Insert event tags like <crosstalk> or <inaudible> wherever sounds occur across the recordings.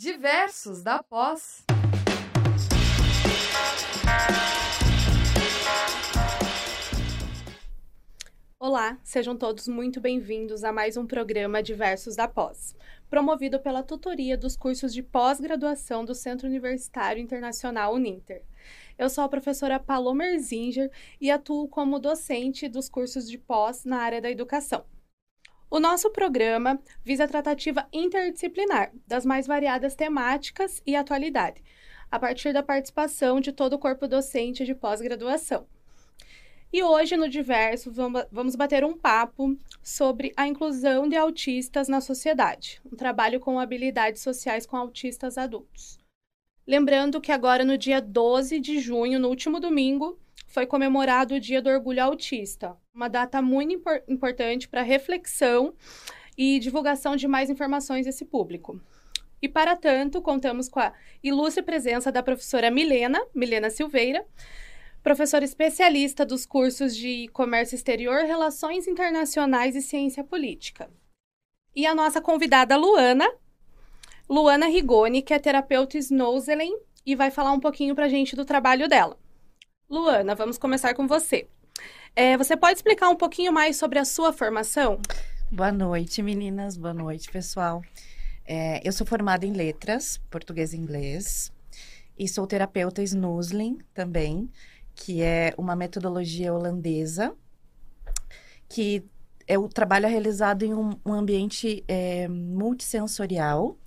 Diversos da Pós. Olá, sejam todos muito bem-vindos a mais um programa Diversos da Pós, promovido pela tutoria dos cursos de pós-graduação do Centro Universitário Internacional Uninter. Eu sou a professora Paloma Erzinger e atuo como docente dos cursos de pós na área da educação. O nosso programa visa a tratativa interdisciplinar das mais variadas temáticas e atualidade, a partir da participação de todo o corpo docente de pós-graduação. E hoje, no Diverso, vamos bater um papo sobre a inclusão de autistas na sociedade, um trabalho com habilidades sociais com autistas adultos. Lembrando que agora, no dia 12 de junho, no último domingo, foi comemorado o Dia do Orgulho Autista, uma data muito impor importante para reflexão e divulgação de mais informações desse público. E para tanto, contamos com a ilustre presença da professora Milena, Milena Silveira, professora especialista dos cursos de Comércio Exterior, Relações Internacionais e Ciência Política. E a nossa convidada Luana, Luana Rigoni, que é terapeuta Snowzelen e vai falar um pouquinho para a gente do trabalho dela. Luana, vamos começar com você. É, você pode explicar um pouquinho mais sobre a sua formação? Boa noite, meninas. Boa noite, pessoal. É, eu sou formada em letras, português e inglês, e sou terapeuta Snusling também, que é uma metodologia holandesa que é o trabalho é realizado em um, um ambiente é, multissensorial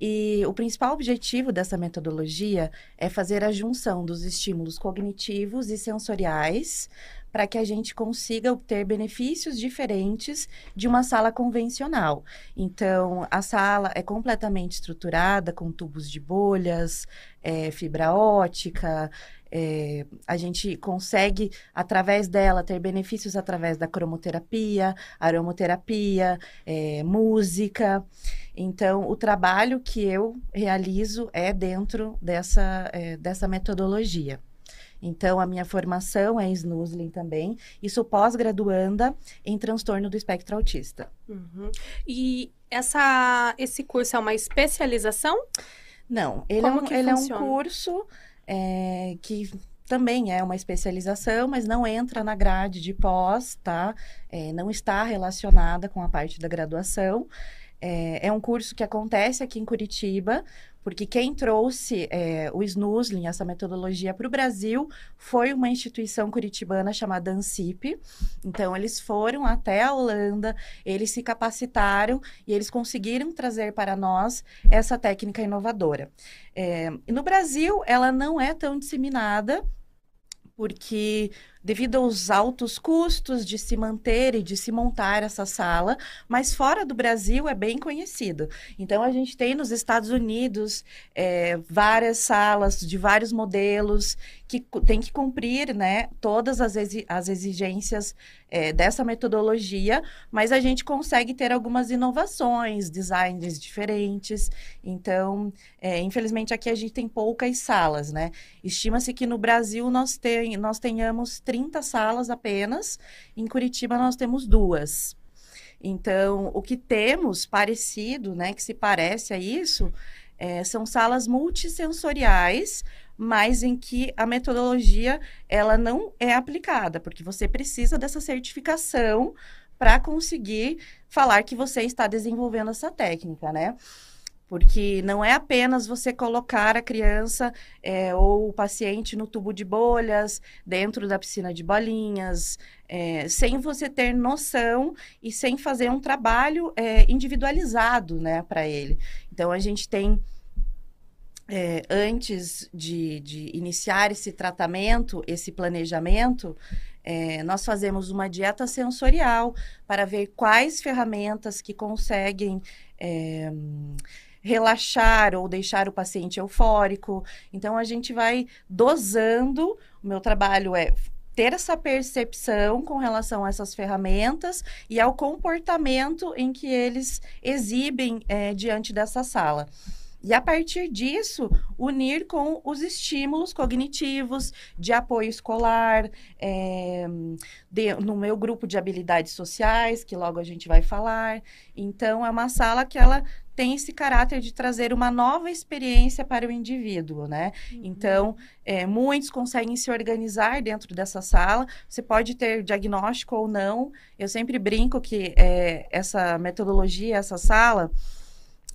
e o principal objetivo dessa metodologia é fazer a junção dos estímulos cognitivos e sensoriais para que a gente consiga obter benefícios diferentes de uma sala convencional. Então, a sala é completamente estruturada com tubos de bolhas, é, fibra ótica, é, a gente consegue, através dela, ter benefícios através da cromoterapia, aromoterapia, é, música. Então, o trabalho que eu realizo é dentro dessa, é, dessa metodologia. Então, a minha formação é em Snusling também e sou pós-graduanda em transtorno do espectro autista. Uhum. E essa, esse curso é uma especialização? Não, ele, é um, ele é um curso é, que também é uma especialização, mas não entra na grade de pós, tá? É, não está relacionada com a parte da graduação. É, é, um curso que acontece aqui em Curitiba, porque quem trouxe é, o Snusling, essa metodologia, para o Brasil foi uma instituição curitibana chamada ANSIP. Então, eles foram até a Holanda, eles se capacitaram e eles conseguiram trazer para nós essa técnica inovadora. É, no Brasil, ela não é tão disseminada, porque devido aos altos custos de se manter e de se montar essa sala, mas fora do Brasil é bem conhecido. Então a gente tem nos Estados Unidos é, várias salas de vários modelos que tem que cumprir né, todas as, exi as exigências é, dessa metodologia, mas a gente consegue ter algumas inovações, designs diferentes. Então, é, infelizmente, aqui a gente tem poucas salas, né? Estima-se que no Brasil nós, tem, nós tenhamos 30 salas apenas, em Curitiba nós temos duas. Então, o que temos parecido, né, que se parece a isso, é, são salas multissensoriais, mas em que a metodologia ela não é aplicada, porque você precisa dessa certificação para conseguir falar que você está desenvolvendo essa técnica, né? Porque não é apenas você colocar a criança é, ou o paciente no tubo de bolhas, dentro da piscina de bolinhas, é, sem você ter noção e sem fazer um trabalho é, individualizado né, para ele. Então, a gente tem é, antes de, de, iniciar esse tratamento, esse planejamento, é, nós fazemos uma dieta sensorial para ver quais ferramentas que conseguem é, relaxar ou deixar o paciente eufórico. Então, a gente vai dosando. O meu trabalho é ter essa percepção com relação a essas ferramentas e ao comportamento em que eles exibem é, diante dessa sala. E a partir disso, unir com os estímulos cognitivos, de apoio escolar, é, de, no meu grupo de habilidades sociais, que logo a gente vai falar. Então, é uma sala que ela tem esse caráter de trazer uma nova experiência para o indivíduo, né? Uhum. Então, é, muitos conseguem se organizar dentro dessa sala. Você pode ter diagnóstico ou não. Eu sempre brinco que é, essa metodologia, essa sala,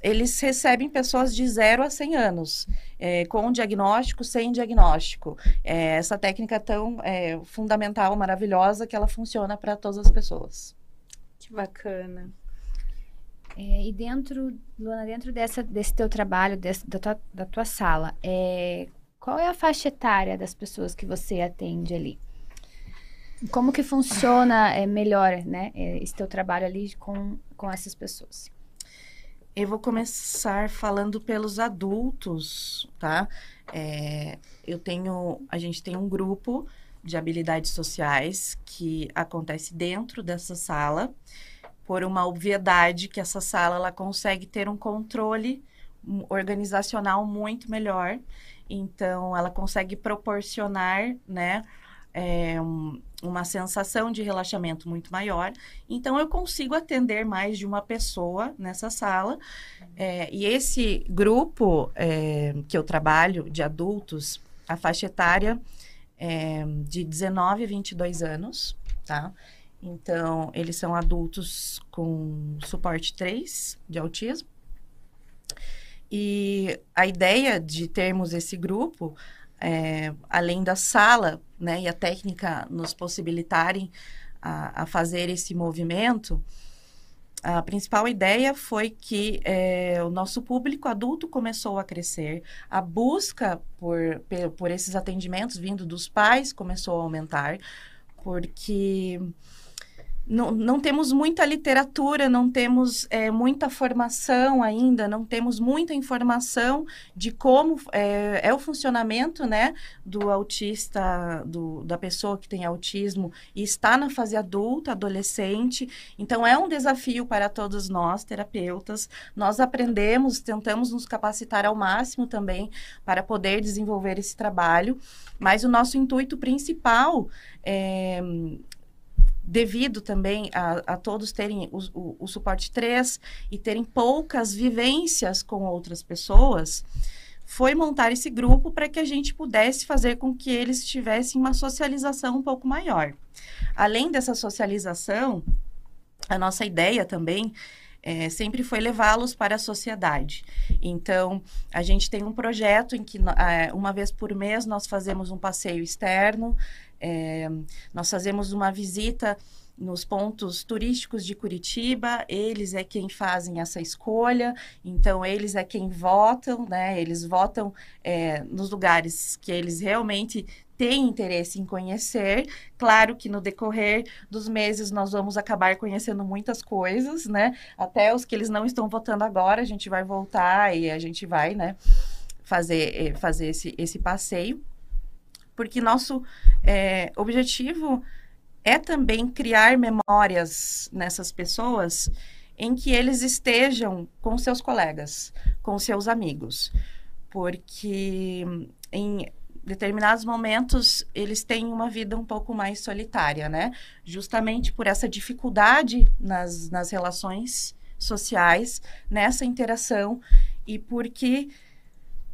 eles recebem pessoas de 0 a 100 anos, é, com diagnóstico, sem diagnóstico. É, essa técnica é tão é, fundamental, maravilhosa, que ela funciona para todas as pessoas. Que bacana. É, e dentro, Luana, dentro dessa, desse teu trabalho, desse, da, tua, da tua sala, é, qual é a faixa etária das pessoas que você atende ali? Como que funciona é, melhor né, esse teu trabalho ali com, com essas pessoas? Eu vou começar falando pelos adultos, tá? É, eu tenho, a gente tem um grupo de habilidades sociais que acontece dentro dessa sala, por uma obviedade que essa sala ela consegue ter um controle organizacional muito melhor. Então, ela consegue proporcionar, né, é, um, uma sensação de relaxamento muito maior. Então, eu consigo atender mais de uma pessoa nessa sala. É, e esse grupo é, que eu trabalho, de adultos, a faixa etária é de 19 a 22 anos, tá? Então, eles são adultos com suporte 3 de autismo. E a ideia de termos esse grupo é, além da sala, né, e a técnica nos possibilitarem a, a, fazer esse movimento, a principal ideia foi que é, o nosso público adulto começou a crescer, a busca por, por esses atendimentos vindo dos pais começou a aumentar, porque não, não temos muita literatura, não temos é, muita formação ainda, não temos muita informação de como é, é, o funcionamento né, do autista, do, da pessoa que tem autismo e está na fase adulta, adolescente. Então, é um desafio para todos nós, terapeutas. Nós aprendemos, tentamos nos capacitar ao máximo também para poder desenvolver esse trabalho, mas o nosso intuito principal é devido também a, a todos terem o, o, o, suporte 3 e terem poucas vivências com outras pessoas, foi montar esse grupo para que a gente pudesse fazer com que eles tivessem uma socialização um pouco maior. Além dessa socialização, a nossa ideia também é, sempre foi levá-los para a sociedade. Então, a gente tem um projeto em que, é, uma vez por mês, nós fazemos um passeio externo, é, nós fazemos uma visita nos pontos turísticos de Curitiba, eles é quem fazem essa escolha, então eles é quem votam, né? Eles votam é, nos lugares que eles realmente têm interesse em conhecer. Claro que no decorrer dos meses nós vamos acabar conhecendo muitas coisas, né? Até os que eles não estão votando agora, a gente vai voltar e a gente vai, né? Fazer, é, fazer esse, esse passeio porque nosso é, objetivo é também criar memórias nessas pessoas em que eles estejam com seus colegas, com seus amigos, porque em determinados momentos eles têm uma vida um pouco mais solitária, né? Justamente por essa dificuldade nas, nas relações sociais, nessa interação e porque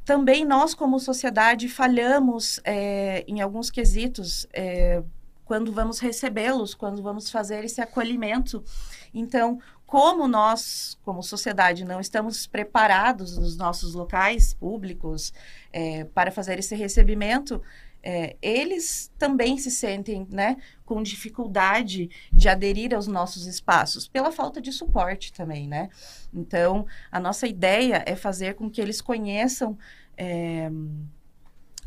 também nós, como sociedade, falhamos é, em alguns quesitos é, quando vamos recebê-los, quando vamos fazer esse acolhimento. Então, como nós, como sociedade, não estamos preparados nos nossos locais públicos é, para fazer esse recebimento, é, eles também se sentem né, com dificuldade de aderir aos nossos espaços, pela falta de suporte também, né? Então, a nossa ideia é fazer com que eles conheçam é,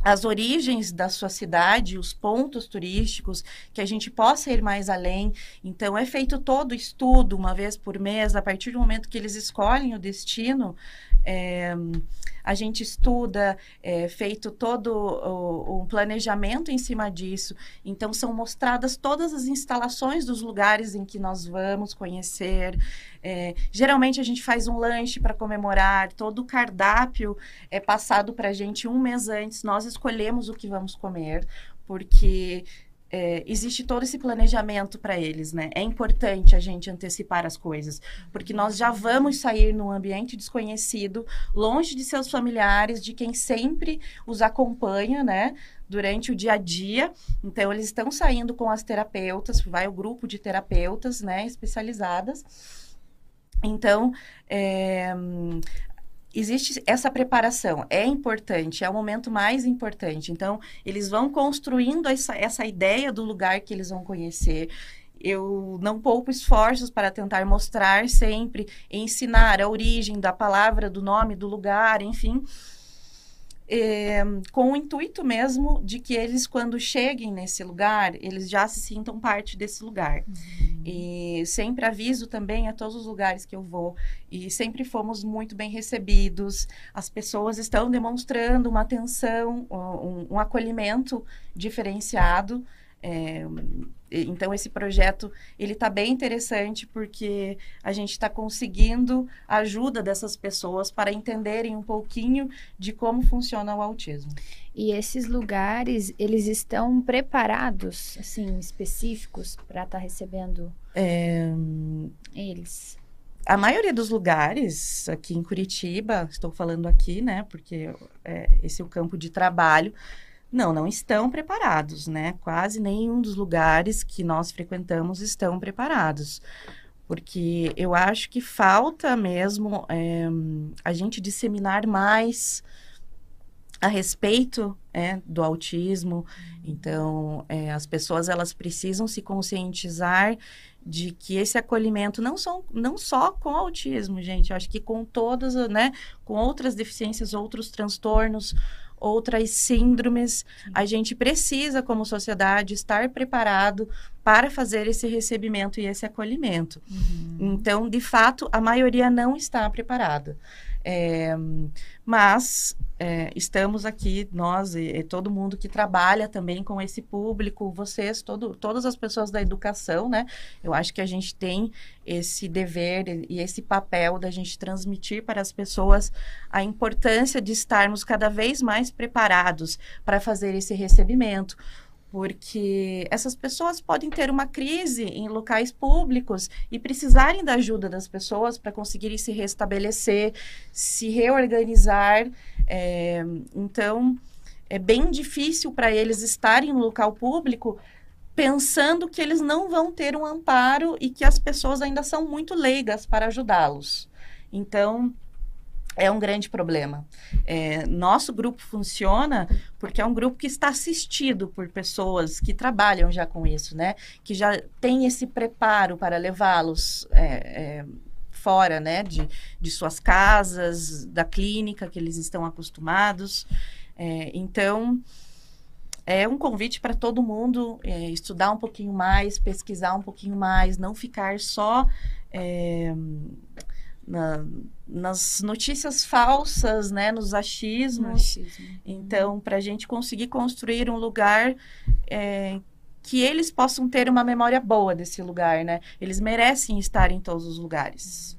as origens da sua cidade, os pontos turísticos, que a gente possa ir mais além. Então, é feito todo o estudo, uma vez por mês, a partir do momento que eles escolhem o destino. É, a gente estuda, é, feito todo o, o, planejamento em cima disso. Então, são mostradas todas as instalações dos lugares em que nós vamos conhecer. É, geralmente, a gente faz um lanche para comemorar, todo o cardápio é passado para a gente um mês antes. Nós escolhemos o que vamos comer, porque é, existe todo esse planejamento para eles, né? É importante a gente antecipar as coisas, porque nós já vamos sair num ambiente desconhecido, longe de seus familiares, de quem sempre os acompanha, né? Durante o dia a dia. Então, eles estão saindo com as terapeutas, vai o grupo de terapeutas, né? Especializadas. Então, é, existe essa preparação, é importante, é o momento mais importante. Então, eles vão construindo essa, essa ideia do lugar que eles vão conhecer. Eu não poupo esforços para tentar mostrar sempre, ensinar a origem da palavra, do nome, do lugar, enfim é, com o intuito mesmo de que eles, quando cheguem nesse lugar, eles já se sintam parte desse lugar. Uhum. E sempre aviso também a todos os lugares que eu vou, e sempre fomos muito bem recebidos. As pessoas estão demonstrando uma atenção, um, um acolhimento diferenciado. É, então esse projeto ele está bem interessante porque a gente está conseguindo a ajuda dessas pessoas para entenderem um pouquinho de como funciona o autismo. E esses lugares eles estão preparados, assim, específicos para estar tá recebendo é... eles? A maioria dos lugares aqui em Curitiba, estou falando aqui, né, porque é, esse é o campo de trabalho não, não estão preparados, né? Quase nenhum dos lugares que nós frequentamos estão preparados. Porque eu acho que falta mesmo é, a gente disseminar mais a respeito é, do autismo. Então, é, as pessoas elas precisam se conscientizar de que esse acolhimento não só, não só com autismo, gente, eu acho que com todas, né, com outras deficiências, outros transtornos, outras síndromes. A gente precisa, como sociedade, estar preparado para fazer esse recebimento e esse acolhimento. Uhum. Então, de fato, a maioria não está preparada. É, mas é, estamos aqui, nós e, e, todo mundo que trabalha também com esse público, vocês, todo, todas as pessoas da educação, né? Eu acho que a gente tem esse dever e esse papel da gente transmitir para as pessoas a importância de estarmos cada vez mais preparados para fazer esse recebimento porque essas pessoas podem ter uma crise em locais públicos e precisarem da ajuda das pessoas para conseguirem se restabelecer, se reorganizar. É, então, é bem difícil para eles estarem no local público pensando que eles não vão ter um amparo e que as pessoas ainda são muito leigas para ajudá-los. Então, é um grande problema. É, nosso grupo funciona porque é um grupo que está assistido por pessoas que trabalham já com isso, né? Que já tem esse preparo para levá-los é, é, fora, né? De, de suas casas, da clínica que eles estão acostumados. É, então, é um convite para todo mundo é, estudar um pouquinho mais, pesquisar um pouquinho mais, não ficar só é, na, nas notícias falsas, né, nos achismos. Achismo. Então, para a gente conseguir construir um lugar é, que eles possam ter uma memória boa desse lugar, né? Eles merecem estar em todos os lugares.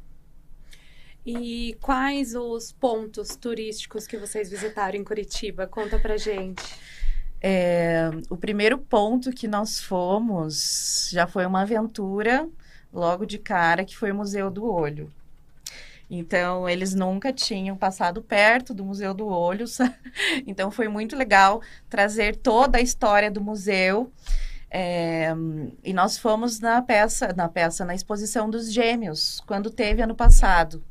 E quais os pontos turísticos que vocês visitaram em Curitiba? Conta pra gente. É, o primeiro ponto que nós fomos já foi uma aventura logo de cara, que foi o Museu do Olho. Então, eles nunca tinham passado perto do Museu do Olho. <laughs> então, foi muito legal trazer toda a história do museu. É, e nós fomos na peça, na peça, na exposição dos gêmeos, quando teve ano passado.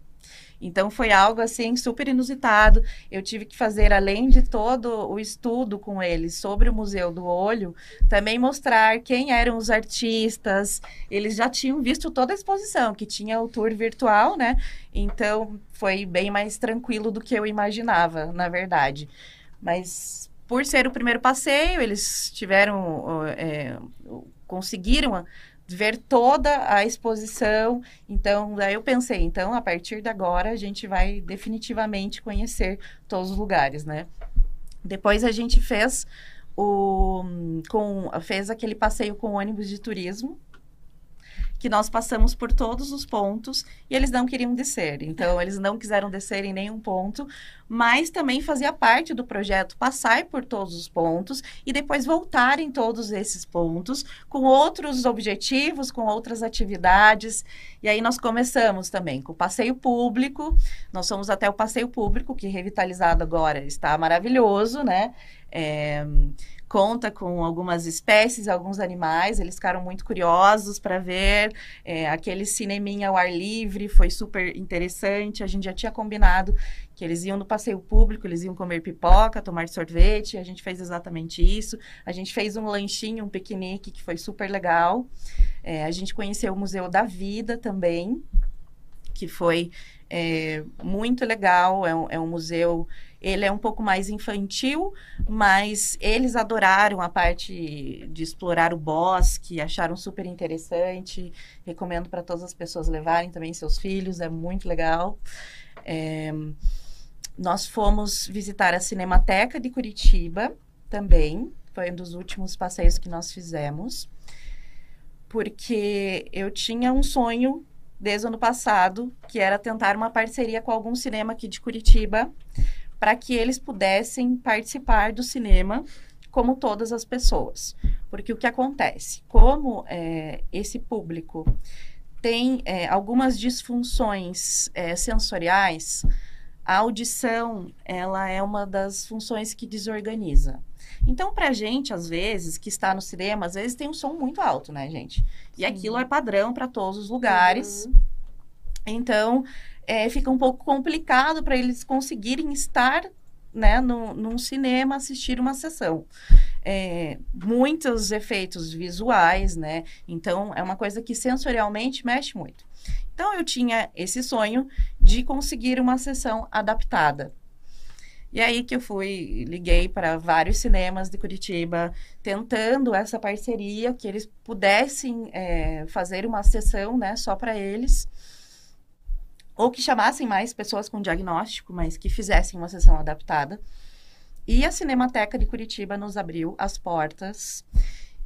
Então foi algo assim super inusitado. Eu tive que fazer, além de todo o estudo com eles sobre o Museu do Olho, também mostrar quem eram os artistas. Eles já tinham visto toda a exposição, que tinha o tour virtual, né? Então foi bem mais tranquilo do que eu imaginava, na verdade. Mas por ser o primeiro passeio, eles tiveram, é, conseguiram ver toda a exposição. Então, daí eu pensei, então, a partir de agora, a gente vai definitivamente conhecer todos os lugares, né? Depois a gente fez o com fez aquele passeio com ônibus de turismo que nós passamos por todos os pontos e eles não queriam descer. Então, eles não quiseram descer em nenhum ponto, mas também fazia parte do projeto passar por todos os pontos e depois voltar em todos esses pontos com outros objetivos, com outras atividades. E aí nós começamos também com o passeio público. Nós fomos até o passeio público, que revitalizado agora está maravilhoso, né? É, conta com algumas espécies, alguns animais. Eles ficaram muito curiosos para ver. É, aquele cineminha ao ar livre foi super interessante. A gente já tinha combinado que eles iam no passeio público, eles iam comer pipoca, tomar sorvete. A gente fez exatamente isso. A gente fez um lanchinho, um piquenique que foi super legal. É, a gente conheceu o Museu da Vida também, que foi é, muito legal. É um, é um museu ele é um pouco mais infantil, mas eles adoraram a parte de explorar o bosque, acharam super interessante. Recomendo para todas as pessoas levarem também seus filhos, é muito legal. É, nós fomos visitar a Cinemateca de Curitiba também, foi um dos últimos passeios que nós fizemos, porque eu tinha um sonho desde o ano passado, que era tentar uma parceria com algum cinema aqui de Curitiba para que eles pudessem participar do cinema como todas as pessoas. Porque o que acontece? Como é, esse público tem é, algumas disfunções é, sensoriais, a audição ela é uma das funções que desorganiza. Então, para a gente, às vezes, que está no cinema, às vezes tem um som muito alto, né, gente? E Sim. aquilo é padrão para todos os lugares. Uhum. Então, é, fica um pouco complicado para eles conseguirem estar né, no, num cinema assistir uma sessão. É, muitos efeitos visuais, né? Então, é uma coisa que sensorialmente mexe muito. Então, eu tinha esse sonho de conseguir uma sessão adaptada. E aí que eu fui, liguei para vários cinemas de Curitiba, tentando essa parceria, que eles pudessem é, fazer uma sessão, né, só para eles ou que chamassem mais pessoas com diagnóstico, mas que fizessem uma sessão adaptada. E a Cinemateca de Curitiba nos abriu as portas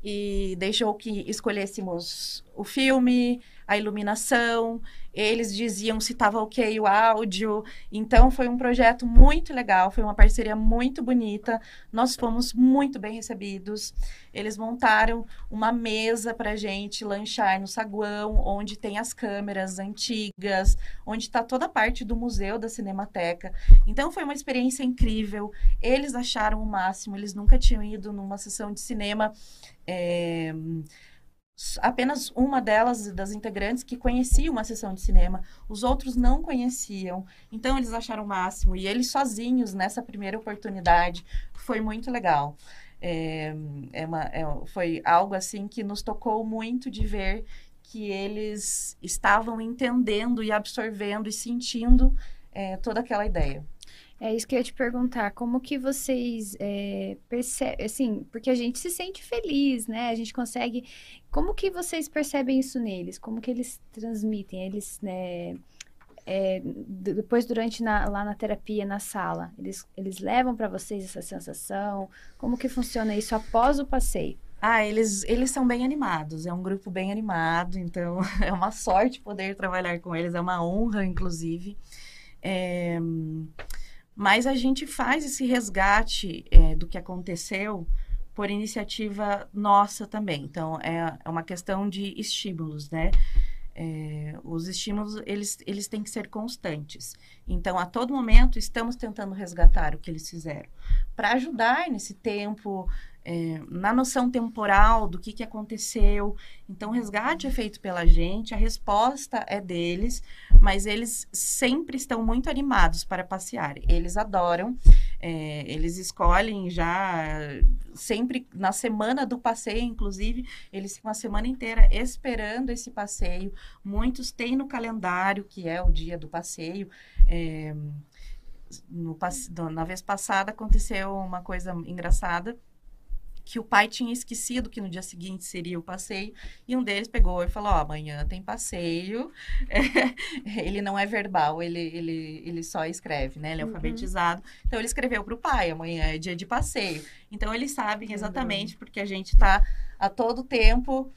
e deixou que escolhêssemos o filme, a iluminação, eles diziam se estava ok o áudio. Então, foi um projeto muito legal, foi uma parceria muito bonita. Nós fomos muito bem recebidos. Eles montaram uma mesa para gente lanchar no saguão, onde tem as câmeras antigas, onde está toda a parte do museu da Cinemateca. Então, foi uma experiência incrível. Eles acharam o máximo, eles nunca tinham ido numa sessão de cinema. É apenas uma delas, das integrantes, que conhecia uma sessão de cinema. Os outros não conheciam. Então, eles acharam o máximo. E eles sozinhos, nessa primeira oportunidade, foi muito legal. É, é uma, é, foi algo, assim, que nos tocou muito de ver que eles estavam entendendo e absorvendo e sentindo é, toda aquela ideia. É isso que eu ia te perguntar. Como que vocês é, percebem, assim, porque a gente se sente feliz, né? A gente consegue... Como que vocês percebem isso neles? Como que eles transmitem? Eles, né... É, depois, durante na, lá na terapia, na sala, eles, eles levam para vocês essa sensação? Como que funciona isso após o passeio? Ah, eles, eles são bem animados, é um grupo bem animado, então <laughs> é uma sorte poder trabalhar com eles, é uma honra, inclusive. É, mas a gente faz esse resgate é, do que aconteceu por iniciativa nossa também. Então, é, é uma questão de estímulos, né? É, os estímulos, eles, eles têm que ser constantes. Então, a todo momento, estamos tentando resgatar o que eles fizeram. Para ajudar nesse tempo é, na noção temporal do que, que aconteceu. Então, o resgate é feito pela gente, a resposta é deles, mas eles sempre estão muito animados para passear. Eles adoram, é, eles escolhem já, sempre na semana do passeio, inclusive, eles ficam a semana inteira esperando esse passeio. Muitos têm no calendário, que é o dia do passeio. É, no, na vez passada aconteceu uma coisa engraçada que o pai tinha esquecido que no dia seguinte seria o passeio, e um deles pegou e falou, oh, amanhã tem passeio, <laughs> ele não é verbal, ele, ele, ele só escreve, né, ele é uhum. alfabetizado, então ele escreveu para o pai, amanhã é dia de passeio, então eles sabem exatamente, porque a gente está a todo tempo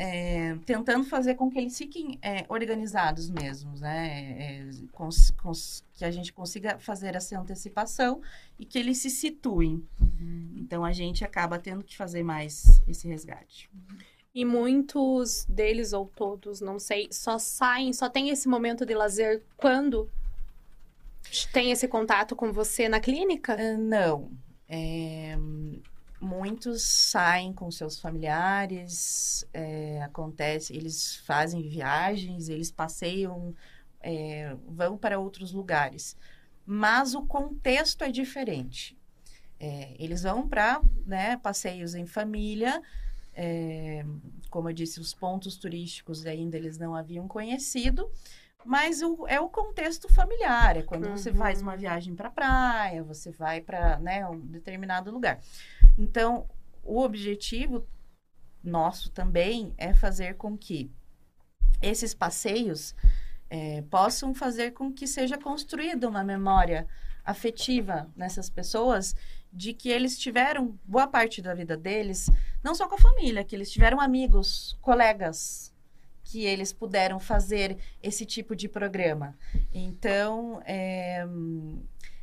é, tentando fazer com que eles fiquem é, organizados mesmos, né? É, cons, cons, que a gente consiga fazer essa antecipação e que eles se situem. Uhum. Então, a gente acaba tendo que fazer mais esse resgate. E muitos deles, ou todos, não sei, só saem, só tem esse momento de lazer quando tem esse contato com você na clínica? Uh, não. É, muitos saem com seus familiares, é, acontece, eles fazem viagens, eles passeiam, é, vão para outros lugares. Mas o contexto é diferente. É, eles vão para né, passeios em família, é, como eu disse, os pontos turísticos ainda eles não haviam conhecido, mas o, é o contexto familiar, é quando uhum. você faz uma viagem para praia, você vai para né, um determinado lugar. Então, o objetivo nosso também é fazer com que esses passeios é, possam fazer com que seja construída uma memória afetiva nessas pessoas de que eles tiveram boa parte da vida deles, não só com a família, que eles tiveram amigos, colegas, que eles puderam fazer esse tipo de programa. Então, é,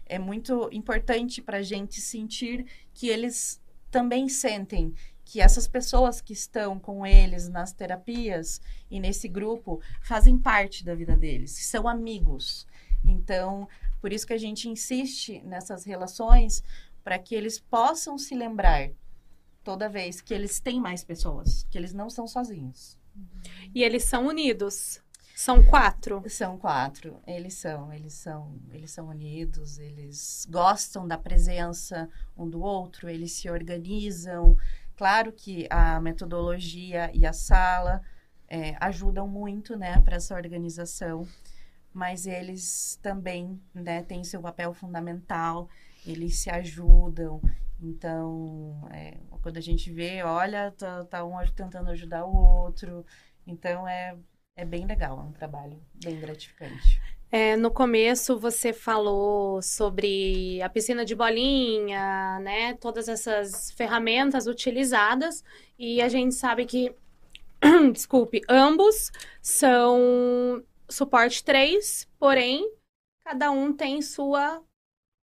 é muito importante para a gente sentir que eles também sentem que essas pessoas que estão com eles nas terapias e nesse grupo fazem parte da vida deles, são amigos. Então, por isso que a gente insiste nessas relações para que eles possam se lembrar toda vez que eles têm mais pessoas, que eles não são sozinhos. E eles são unidos. São quatro. São quatro. Eles são, eles são, eles são unidos, eles gostam da presença um do outro, eles se organizam. Claro que a metodologia e a sala é, ajudam muito, né, para essa organização, mas eles também, né, têm seu papel fundamental. Eles se ajudam. Então, é, quando a gente vê, olha, tá, tá um tentando ajudar o outro. Então, é é bem legal, é um trabalho bem gratificante. É, no começo você falou sobre a piscina de bolinha, né? Todas essas ferramentas utilizadas e a gente sabe que, <clears throat> desculpe, ambos são suporte 3, porém cada um tem sua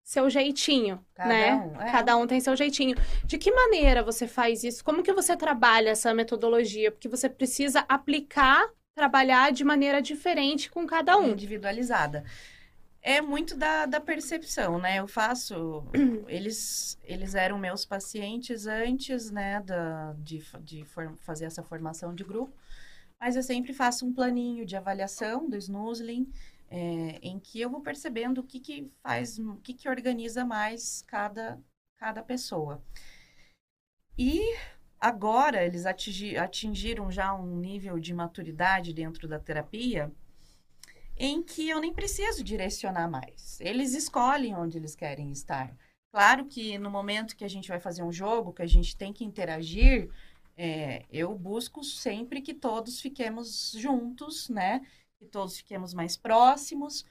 seu jeitinho, cada né? Um, é. Cada um tem seu jeitinho. De que maneira você faz isso? Como que você trabalha essa metodologia? Porque você precisa aplicar trabalhar de maneira diferente com cada um. Individualizada. É muito da, da percepção, né? Eu faço. <clears throat> eles, eles eram meus pacientes antes, né, da, de, de for, fazer essa formação de grupo. Mas eu sempre faço um planinho de avaliação do snoozling, é, em que eu vou percebendo o que, que faz, o que, que organiza mais cada, cada pessoa. E Agora, eles atingi, atingiram já um nível de maturidade dentro da terapia em que eu nem preciso direcionar mais. Eles escolhem onde eles querem estar. Claro que no momento que a gente vai fazer um jogo, que a gente tem que interagir, é, eu busco sempre que todos fiquemos juntos, né? Que todos fiquemos mais próximos.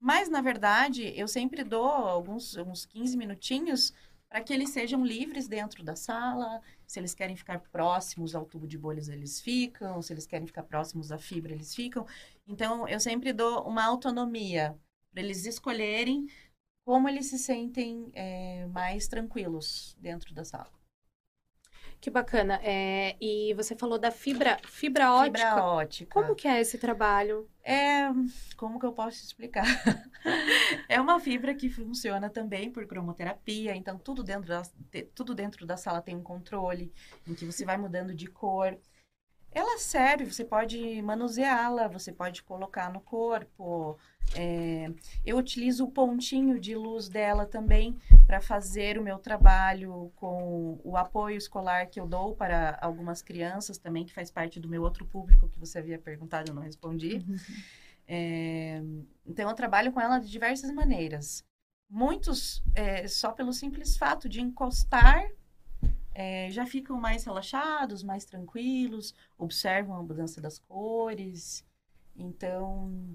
Mas, na verdade, eu sempre dou alguns uns 15 minutinhos para que eles sejam livres dentro da sala. Se eles querem ficar próximos ao tubo de bolhas, eles ficam. Se eles querem ficar próximos à fibra, eles ficam. Então, eu sempre dou uma autonomia para eles escolherem como eles se sentem é, mais tranquilos dentro da sala. Que bacana. É, e você falou da fibra, fibra ótica. Fibra ótica. Como que é esse trabalho? É, como que eu posso explicar? <laughs> é uma fibra que funciona também por cromoterapia, então tudo dentro da, tudo dentro da sala tem um controle em que você vai mudando de cor. Ela serve, você pode manuseá-la, você pode colocar no corpo. É, eu utilizo o pontinho de luz dela também para fazer o meu trabalho com o apoio escolar que eu dou para algumas crianças também, que faz parte do meu outro público que você havia perguntado, eu não respondi. Uhum. É, então, eu trabalho com ela de diversas maneiras. Muitos, é, só pelo simples fato de encostar é, já ficam mais relaxados, mais tranquilos, observam a mudança das cores. Então,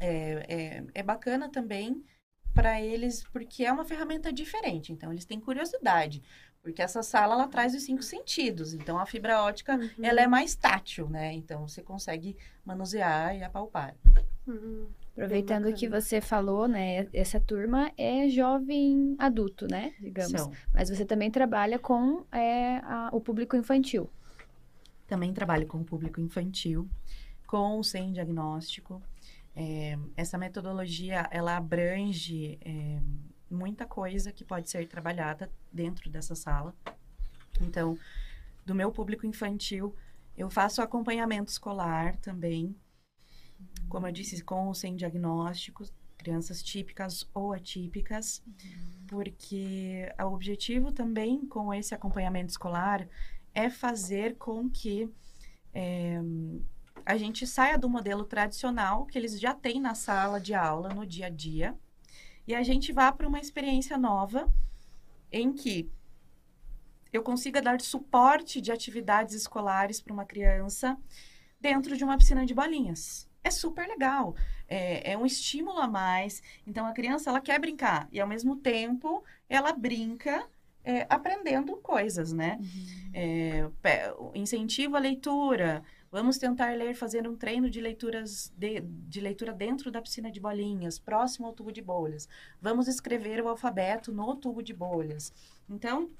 é, é, é bacana também para eles, porque é uma ferramenta diferente. Então, eles têm curiosidade. Porque essa sala, ela traz os cinco sentidos. Então, a fibra ótica, uhum. ela é mais tátil, né? Então, você consegue manusear e apalpar. Uhum. Aproveitando que você falou, né? Essa turma é jovem adulto, né? Digamos. São. Mas você também trabalha com é, a, o público infantil. Também trabalho com o público infantil, com sem diagnóstico. É, essa metodologia, ela abrange... É, muita coisa que pode ser trabalhada dentro dessa sala. Então, do meu público infantil, eu faço acompanhamento escolar também, como eu disse, com ou sem diagnósticos, crianças típicas ou atípicas, uhum. porque o objetivo também com esse acompanhamento escolar é fazer com que é, a gente saia do modelo tradicional que eles já têm na sala de aula, no dia a dia, e a gente vá para uma experiência nova em que eu consiga dar suporte de atividades escolares para uma criança dentro de uma piscina de bolinhas. É super legal. É, é, um estímulo a mais. Então, a criança, ela quer brincar. E, ao mesmo tempo, ela brinca é, aprendendo coisas, né? Uhum. É, incentivo à leitura. Vamos tentar ler, fazer um treino de leituras de, de, leitura dentro da piscina de bolinhas, próximo ao tubo de bolhas. Vamos escrever o alfabeto no tubo de bolhas. Então,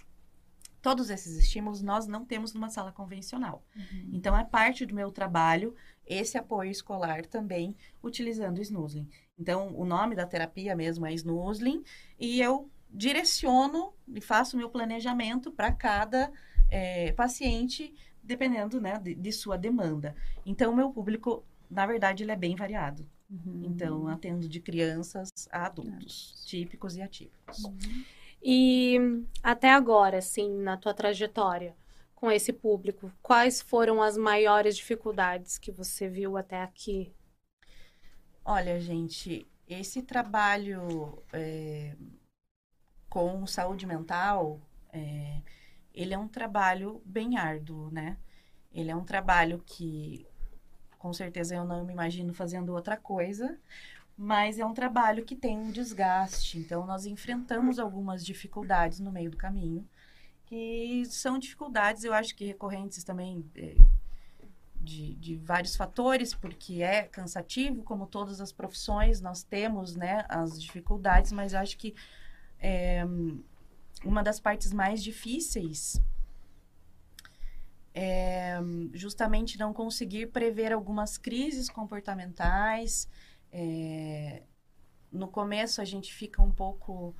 todos esses estímulos nós não temos numa sala convencional. Uhum. Então, é parte do meu trabalho esse apoio escolar também utilizando o snoozling. Então, o nome da terapia mesmo é snoozling e eu direciono e faço meu planejamento para cada é, paciente dependendo né, de, de sua demanda. Então, o meu público, na verdade, ele é bem variado. Uhum. Então, atendo de crianças a adultos, típicos e atípicos. Uhum. E até agora, assim, na tua trajetória com esse público, quais foram as maiores dificuldades que você viu até aqui? Olha, gente, esse trabalho é, com saúde mental, é, ele é um trabalho bem árduo, né? Ele é um trabalho que, com certeza, eu não me imagino fazendo outra coisa, mas é um trabalho que tem um desgaste. Então, nós enfrentamos algumas dificuldades no meio do caminho, que são dificuldades, eu acho que recorrentes também é, de, de vários fatores, porque é cansativo, como todas as profissões, nós temos né, as dificuldades, mas acho que é, uma das partes mais difíceis é justamente não conseguir prever algumas crises comportamentais. É, no começo a gente fica um pouco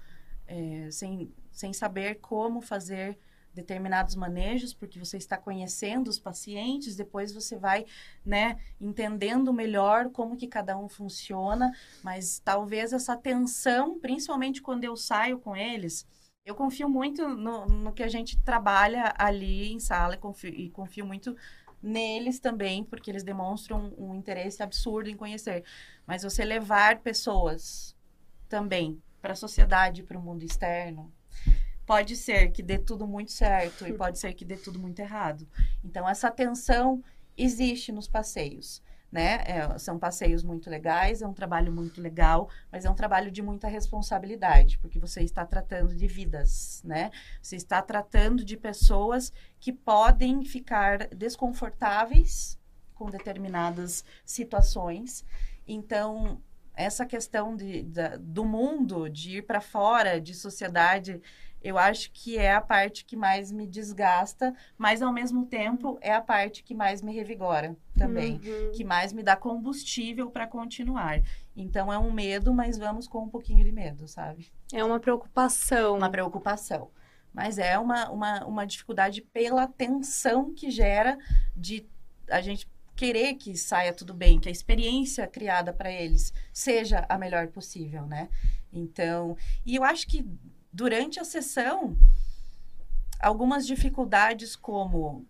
é, sem, sem saber como fazer determinados manejos, porque você está conhecendo os pacientes, depois você vai, né, entendendo melhor como que cada um funciona, mas talvez essa tensão, principalmente quando eu saio com eles, eu confio muito no, no que a gente trabalha ali em sala e confio, e confio muito neles também, porque eles demonstram um, interesse absurdo em conhecer. Mas você levar pessoas também para a sociedade, para o mundo externo, pode ser que dê tudo muito certo e pode ser que dê tudo muito errado. Então, essa tensão existe nos passeios né? É, são passeios muito legais, é um trabalho muito legal, mas é um trabalho de muita responsabilidade, porque você está tratando de vidas, né? Você está tratando de pessoas que podem ficar desconfortáveis com determinadas situações. Então, essa questão de, do mundo, de ir para fora, de sociedade, eu acho que é a parte que mais me desgasta, mas ao mesmo tempo é a parte que mais me revigora também, uhum. que mais me dá combustível para continuar. Então é um medo, mas vamos com um pouquinho de medo, sabe? É uma preocupação. Uma preocupação. Mas é uma, uma, uma dificuldade pela tensão que gera de a gente querer que saia tudo bem, que a experiência criada para eles seja a melhor possível, né? Então, e eu acho que durante a sessão, algumas dificuldades como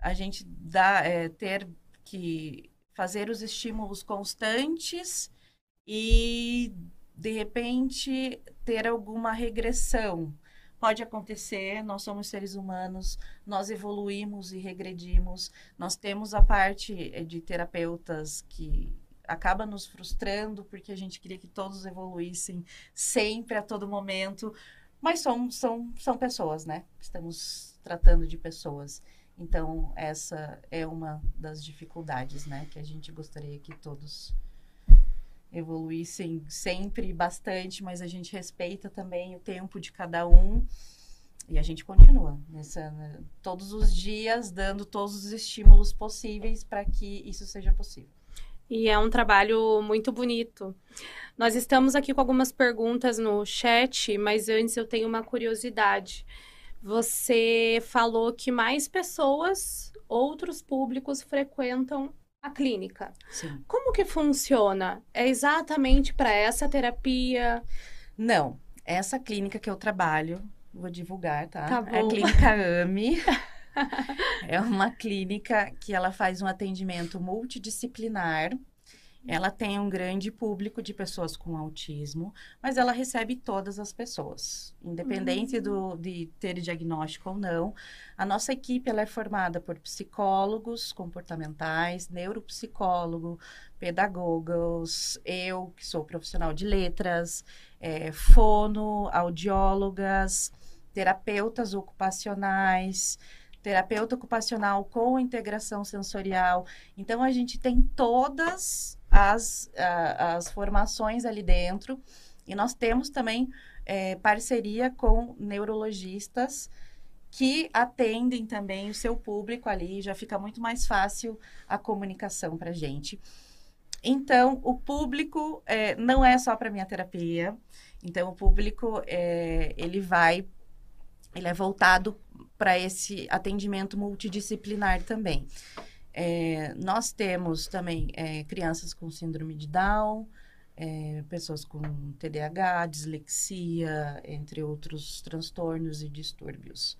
a gente dá, é, ter que fazer os estímulos constantes e de repente ter alguma regressão, pode acontecer, nós somos seres humanos, nós evoluímos e regredimos, nós temos a parte eh, de terapeutas que acaba nos frustrando porque a gente queria que todos evoluíssem sempre, a todo momento, mas são, são, são pessoas, né? Estamos tratando de pessoas. Então, essa é uma das dificuldades, né? Que a gente gostaria que todos evoluíssem sempre bastante, mas a gente respeita também o tempo de cada um. E a gente continua nessa, né, todos os dias dando todos os estímulos possíveis para que isso seja possível. E é um trabalho muito bonito. Nós estamos aqui com algumas perguntas no chat, mas antes eu tenho uma curiosidade. Você falou que mais pessoas, outros públicos frequentam a clínica. Sim. Como que funciona? É exatamente para essa terapia? Não. Essa clínica que eu trabalho, vou divulgar, tá? tá é a clínica <laughs> AME. <laughs> é uma clínica que ela faz um atendimento multidisciplinar ela tem um grande público de pessoas com autismo, mas ela recebe todas as pessoas, independente uhum. do, de ter diagnóstico ou não. A nossa equipe ela é formada por psicólogos comportamentais, neuropsicólogo, pedagogos, eu que sou profissional de letras, é, fono, audiólogas, terapeutas ocupacionais, terapeuta ocupacional com integração sensorial. Então, a gente tem todas as, as formações ali dentro. E nós temos também é, parceria com neurologistas que atendem também o seu público ali, já fica muito mais fácil a comunicação para gente. Então, o público é, não é só para minha terapia. Então, o público é, ele vai, ele é voltado para esse atendimento multidisciplinar também. É, nós temos também é, crianças com síndrome de Down, é, pessoas com TDAH, dislexia, entre outros transtornos e distúrbios.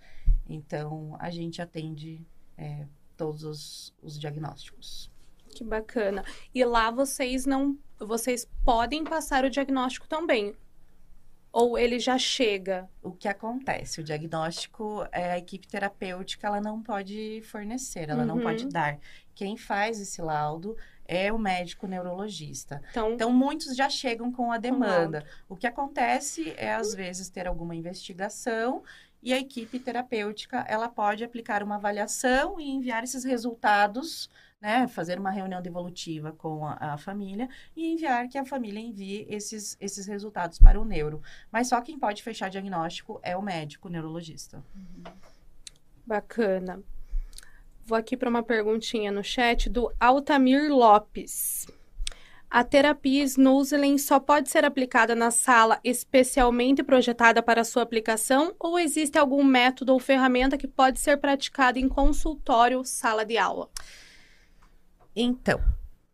Então, a gente atende é, todos os, os diagnósticos. Que bacana. E lá vocês não, vocês podem passar o diagnóstico também. Ou ele já chega? O que acontece? O diagnóstico, é, a equipe terapêutica, ela não pode fornecer, ela uhum. não pode uhum. dar. Quem faz esse laudo é o médico neurologista. Então, então muitos já chegam com a demanda. o que acontece é, às vezes, ter alguma investigação e a equipe terapêutica, ela pode aplicar uma avaliação e enviar esses resultados né, fazer uma reunião devolutiva com a, a, família e enviar que a família envie esses, esses resultados para o neuro. Mas só quem pode fechar diagnóstico é o médico o neurologista. Bacana. Vou aqui para uma perguntinha no chat do Altamir Lopes. A terapia Snoozling só pode ser aplicada na sala especialmente projetada para sua aplicação ou existe algum método ou ferramenta que pode ser praticada em consultório, sala de aula? Então,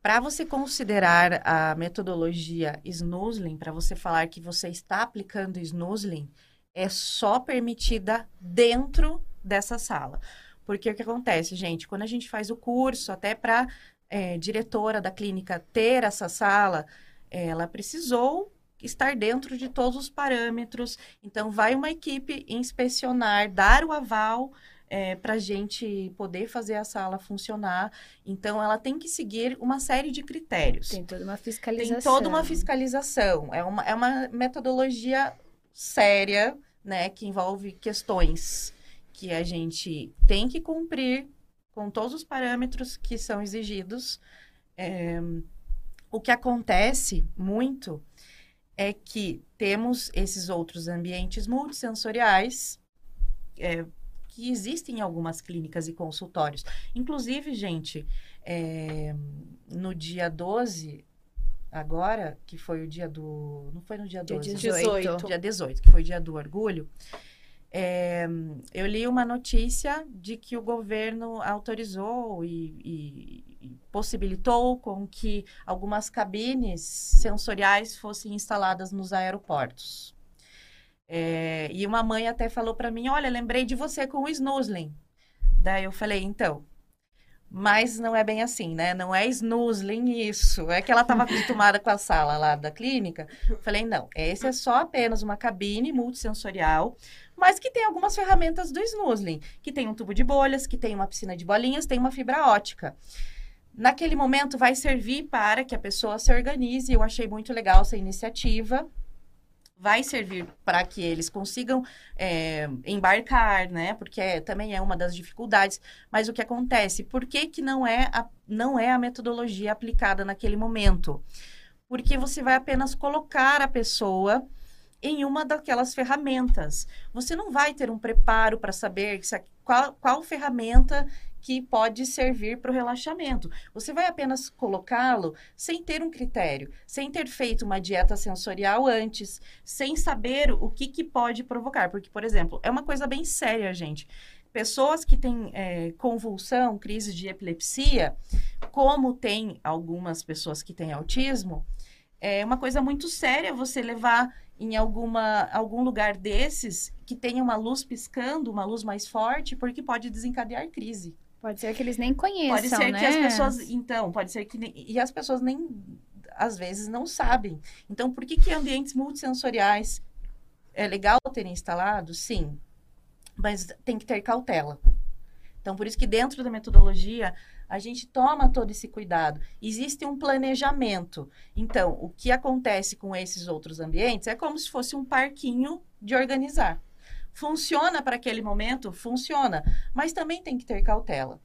para você considerar a metodologia snoozling, para você falar que você está aplicando snoozling, é só permitida dentro dessa sala. Porque o que acontece, gente, quando a gente faz o curso, até para é, diretora da clínica ter essa sala, ela precisou estar dentro de todos os parâmetros. Então, vai uma equipe inspecionar, dar o aval é, para a gente poder fazer a sala funcionar. Então, ela tem que seguir uma série de critérios. Tem toda uma fiscalização. Tem toda uma fiscalização. É uma, é uma metodologia séria, né, que envolve questões que a gente tem que cumprir com todos os parâmetros que são exigidos. É, o que acontece muito é que temos esses outros ambientes multissensoriais, é, que existem em algumas clínicas e consultórios. Inclusive, gente, é, no dia 12, agora, que foi o dia do. Não foi no dia 12, dia 18. Dia 18, que foi o dia do orgulho. É, eu li uma notícia de que o governo autorizou e, e, e, possibilitou com que algumas cabines sensoriais fossem instaladas nos aeroportos. É, e uma mãe até falou para mim: Olha, lembrei de você com o snoozling. Daí eu falei: Então, Mas não é bem assim, né? Não é snoozling isso. É que ela estava <laughs> acostumada com a sala lá da clínica. Falei, não, esse é só apenas uma cabine multissensorial, mas que tem algumas ferramentas do snoozling, que tem um tubo de bolhas, que tem uma piscina de bolinhas, tem uma fibra ótica. Naquele momento vai servir para que a pessoa se organize. Eu achei muito legal essa iniciativa vai servir para que eles consigam é, embarcar, né? Porque é, também é uma das dificuldades. Mas o que acontece? Por que, que não, é a, não é a metodologia aplicada naquele momento? Porque você vai apenas colocar a pessoa em uma daquelas ferramentas. Você não vai ter um preparo para saber qual, qual ferramenta que pode servir para o relaxamento. Você vai apenas colocá-lo sem ter um critério, sem ter feito uma dieta sensorial antes, sem saber o que, que pode provocar. Porque, por exemplo, é uma coisa bem séria, gente. Pessoas que têm é, convulsão, crise de epilepsia, como tem algumas pessoas que têm autismo, é uma coisa muito séria você levar em alguma, algum lugar desses que tenha uma luz piscando, uma luz mais forte, porque pode desencadear crise. Pode ser que eles nem conheçam, Pode ser né? que as pessoas, então, pode ser que e as pessoas nem às vezes não sabem. Então, por que que ambientes multissensoriais é legal terem instalado? Sim. Mas tem que ter cautela. Então, por isso que dentro da metodologia a gente toma todo esse cuidado. Existe um planejamento. Então, o que acontece com esses outros ambientes é como se fosse um parquinho de organizar. Funciona para aquele momento? Funciona. Mas também tem que ter cautela.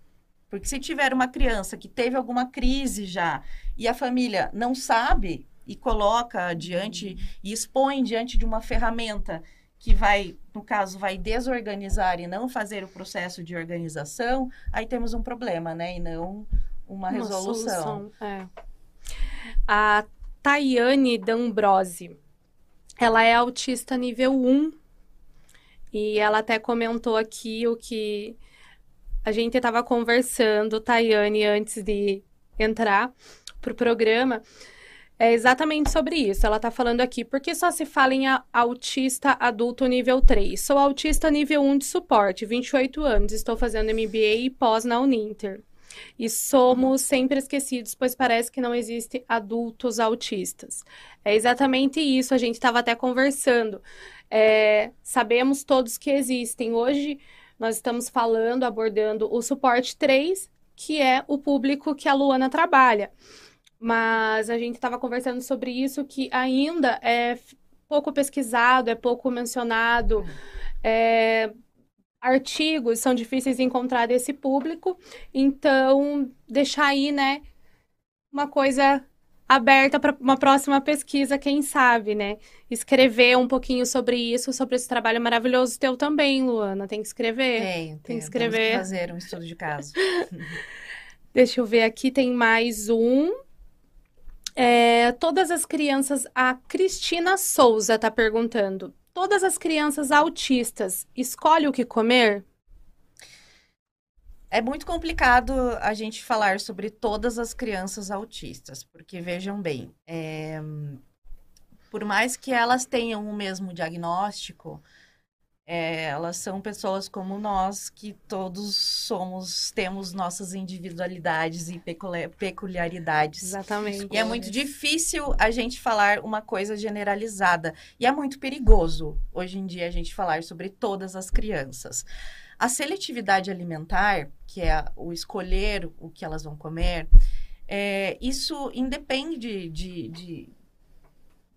Porque se tiver uma criança que teve alguma crise já e a família não sabe e coloca diante e expõe diante de uma ferramenta que vai, no caso, vai desorganizar e não fazer o processo de organização, aí temos um problema, né? E não uma, uma resolução. Solução, é. A Tayane D'Ambrose, ela é autista nível 1 e ela até comentou aqui o que a gente estava conversando, Tayane, antes de entrar para o programa, é exatamente sobre isso. Ela está falando aqui, porque só se fala em autista adulto nível 3. Sou autista nível 1 de suporte, 28 anos, estou fazendo MBA e pós na Uninter. E somos sempre esquecidos, pois parece que não existe adultos autistas. É exatamente isso, a gente estava até conversando é, sabemos todos que existem. Hoje nós estamos falando, abordando o suporte 3, que é o público que a Luana trabalha. Mas a gente estava conversando sobre isso que ainda é pouco pesquisado, é pouco mencionado. É, artigos são difíceis de encontrar desse público, então deixar aí, né, uma coisa aberta para uma próxima pesquisa, quem sabe, né? Escrever um pouquinho sobre isso, sobre esse trabalho maravilhoso teu também, Luana. Tem que escrever. Tem, tem que escrever. Que fazer um estudo de caso. <laughs> Deixa eu ver aqui, tem mais um. É, todas as crianças. A Cristina Souza está perguntando. Todas as crianças autistas escolhem o que comer? É muito complicado a gente falar sobre todas as crianças autistas, porque vejam bem, é, por mais que elas tenham o mesmo diagnóstico, é, elas são pessoas como nós, que todos somos, temos nossas individualidades e peculiaridades. Exatamente. E é muito difícil a gente falar uma coisa generalizada. E é muito perigoso, hoje em dia, a gente falar sobre todas as crianças. A seletividade alimentar, que é o escolher o que elas vão comer, é, isso independe de, de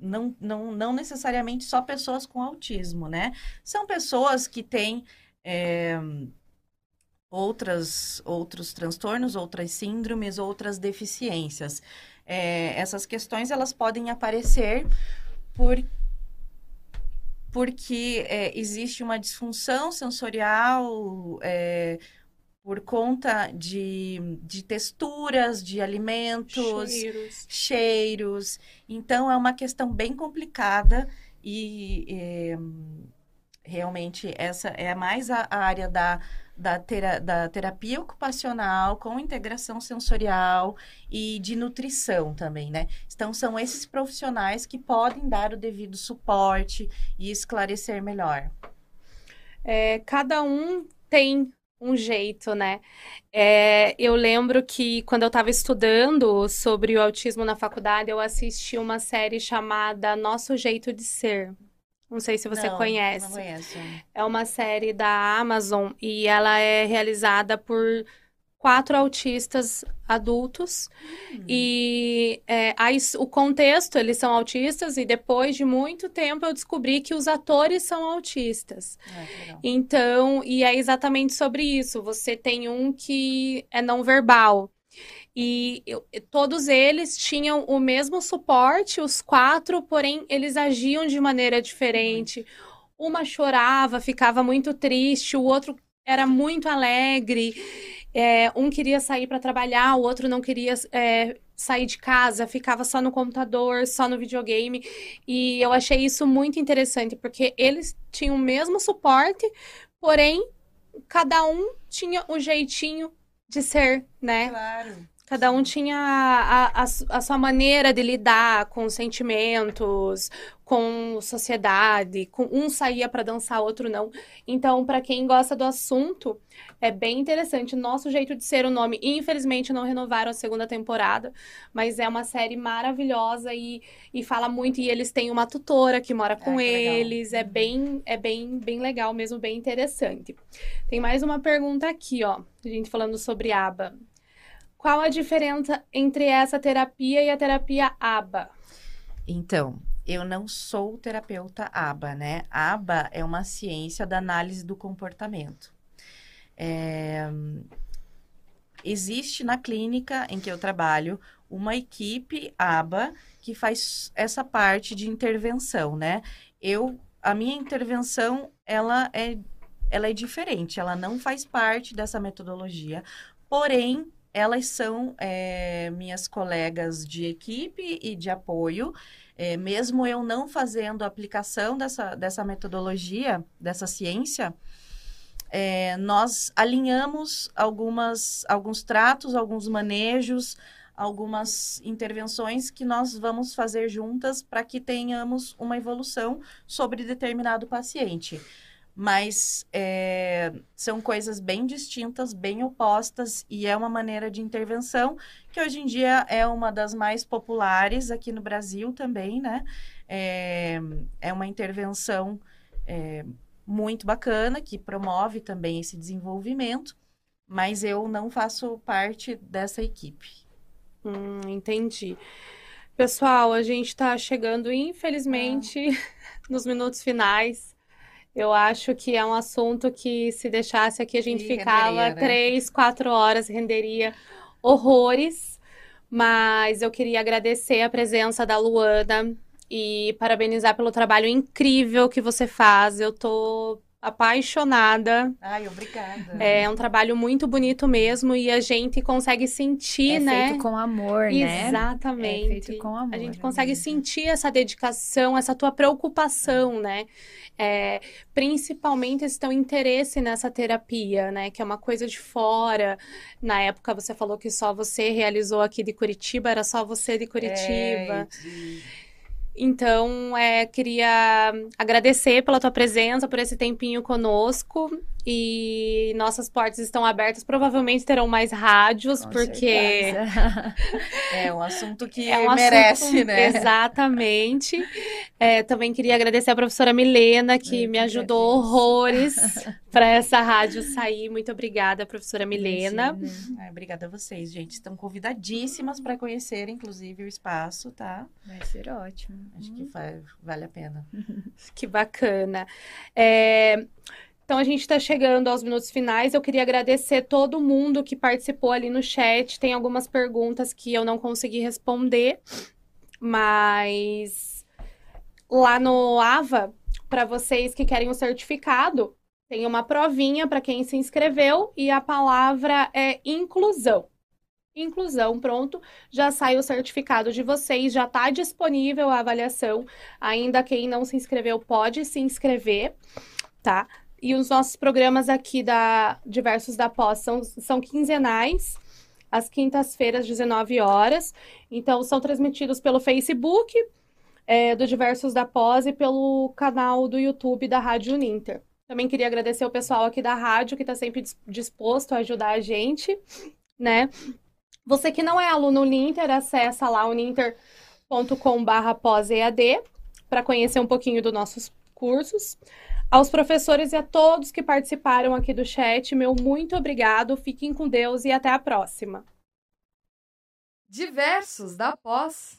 não, não, não necessariamente só pessoas com autismo, né? São pessoas que têm é, outras, outros transtornos, outras síndromes, outras deficiências. É, essas questões elas podem aparecer por porque é, existe uma disfunção sensorial por conta de, de texturas de alimentos, cheiros. cheiros. Então, é uma questão bem complicada e é, realmente essa é mais a, a área da da, tera, da terapia ocupacional com integração sensorial e de nutrição também, né? Então, são esses profissionais que podem dar o devido suporte e esclarecer melhor. É, cada um tem um jeito, né? É, eu lembro que quando eu estava estudando sobre o autismo na faculdade, eu assisti uma série chamada Nosso Jeito de Ser. Não sei se você não, conhece. Não conheço. É uma série da Amazon e ela é realizada por quatro autistas adultos. Hum. e é, o contexto eles são autistas e depois de muito tempo eu descobri que os atores são autistas. É, então e é exatamente sobre isso. Você tem um que é não verbal. E eu, todos eles tinham o mesmo suporte os quatro porém eles agiam de maneira diferente. Uma chorava ficava muito triste o outro era muito alegre é, um queria sair para trabalhar, o outro não queria é, sair de casa, ficava só no computador, só no videogame. E eu achei isso muito interessante, porque eles tinham o mesmo suporte, porém, cada um tinha o jeitinho de ser, né? Claro. Cada um tinha a, a, a, sua maneira de lidar com sentimentos, com sociedade. Com, um saía para dançar, outro não. Então, para quem gosta do assunto, é bem interessante. Nosso jeito de ser o nome. Infelizmente, não renovaram a segunda temporada, mas é uma série maravilhosa e, e fala muito. E eles têm uma tutora que mora com é, eles. É bem, é bem, bem legal mesmo, bem interessante. Tem mais uma pergunta aqui, ó. A gente falando sobre aba. Qual a diferença entre essa terapia e a terapia ABA? Então, eu não sou terapeuta ABA, né? ABA é uma ciência da análise do comportamento. É... Existe na clínica em que eu trabalho uma equipe ABA que faz essa parte de intervenção, né? Eu, a minha intervenção, ela é, ela é diferente, ela não faz parte dessa metodologia, porém elas são é, minhas colegas de equipe e de apoio. É, mesmo eu não fazendo aplicação dessa, dessa metodologia, dessa ciência, é, nós alinhamos algumas, alguns tratos, alguns manejos, algumas intervenções que nós vamos fazer juntas para que tenhamos uma evolução sobre determinado paciente mas é, são coisas bem distintas, bem opostas, e é uma maneira de intervenção que hoje em dia é uma das mais populares aqui no Brasil também, né? É, é uma intervenção é, muito bacana que promove também esse desenvolvimento, mas eu não faço parte dessa equipe. Hum, entendi. Pessoal, a gente está chegando, infelizmente, ah. <laughs> nos minutos finais. Eu acho que é um assunto que, se deixasse aqui, a gente ficava renderia, né? três, quatro horas, renderia horrores. Mas eu queria agradecer a presença da Luana e parabenizar pelo trabalho incrível que você faz. Eu tô apaixonada. Ai, obrigada. É um trabalho muito bonito mesmo e a gente consegue sentir, é né? É feito com amor, né? Exatamente. É feito com amor. A gente consegue é sentir essa dedicação, essa tua preocupação, né? É, principalmente teu interesse nessa terapia, né? Que é uma coisa de fora. Na época você falou que só você realizou aqui de Curitiba, era só você de Curitiba. É, então, é, queria agradecer pela tua presença, por esse tempinho conosco. E nossas portas estão abertas. Provavelmente terão mais rádios, Com porque. <laughs> é um assunto que <laughs> é um merece, assunto... né? Exatamente. É, também queria agradecer a professora Milena, que me ajudou horrores <laughs> para essa rádio sair. Muito obrigada, professora Milena. É, obrigada a vocês, gente. Estão convidadíssimas para conhecer, inclusive, o espaço, tá? Vai ser ótimo. Acho que vai, vale a pena. <laughs> que bacana. É. Então a gente está chegando aos minutos finais. Eu queria agradecer todo mundo que participou ali no chat. Tem algumas perguntas que eu não consegui responder, mas lá no AVA, para vocês que querem o certificado, tem uma provinha para quem se inscreveu e a palavra é inclusão. Inclusão, pronto, já sai o certificado de vocês, já está disponível a avaliação. Ainda quem não se inscreveu pode se inscrever, tá? E os nossos programas aqui da Diversos da Pós são, são quinzenais, às quintas-feiras, 19 horas. Então, são transmitidos pelo Facebook é, do Diversos da Pós e pelo canal do YouTube da Rádio Uninter. Também queria agradecer o pessoal aqui da rádio que está sempre disposto a ajudar a gente, né? Você que não é aluno Uninter, acessa lá uninter.com.br pós-EAD para conhecer um pouquinho dos nossos cursos. Aos professores e a todos que participaram aqui do chat, meu muito obrigado, fiquem com Deus e até a próxima. Diversos da pós.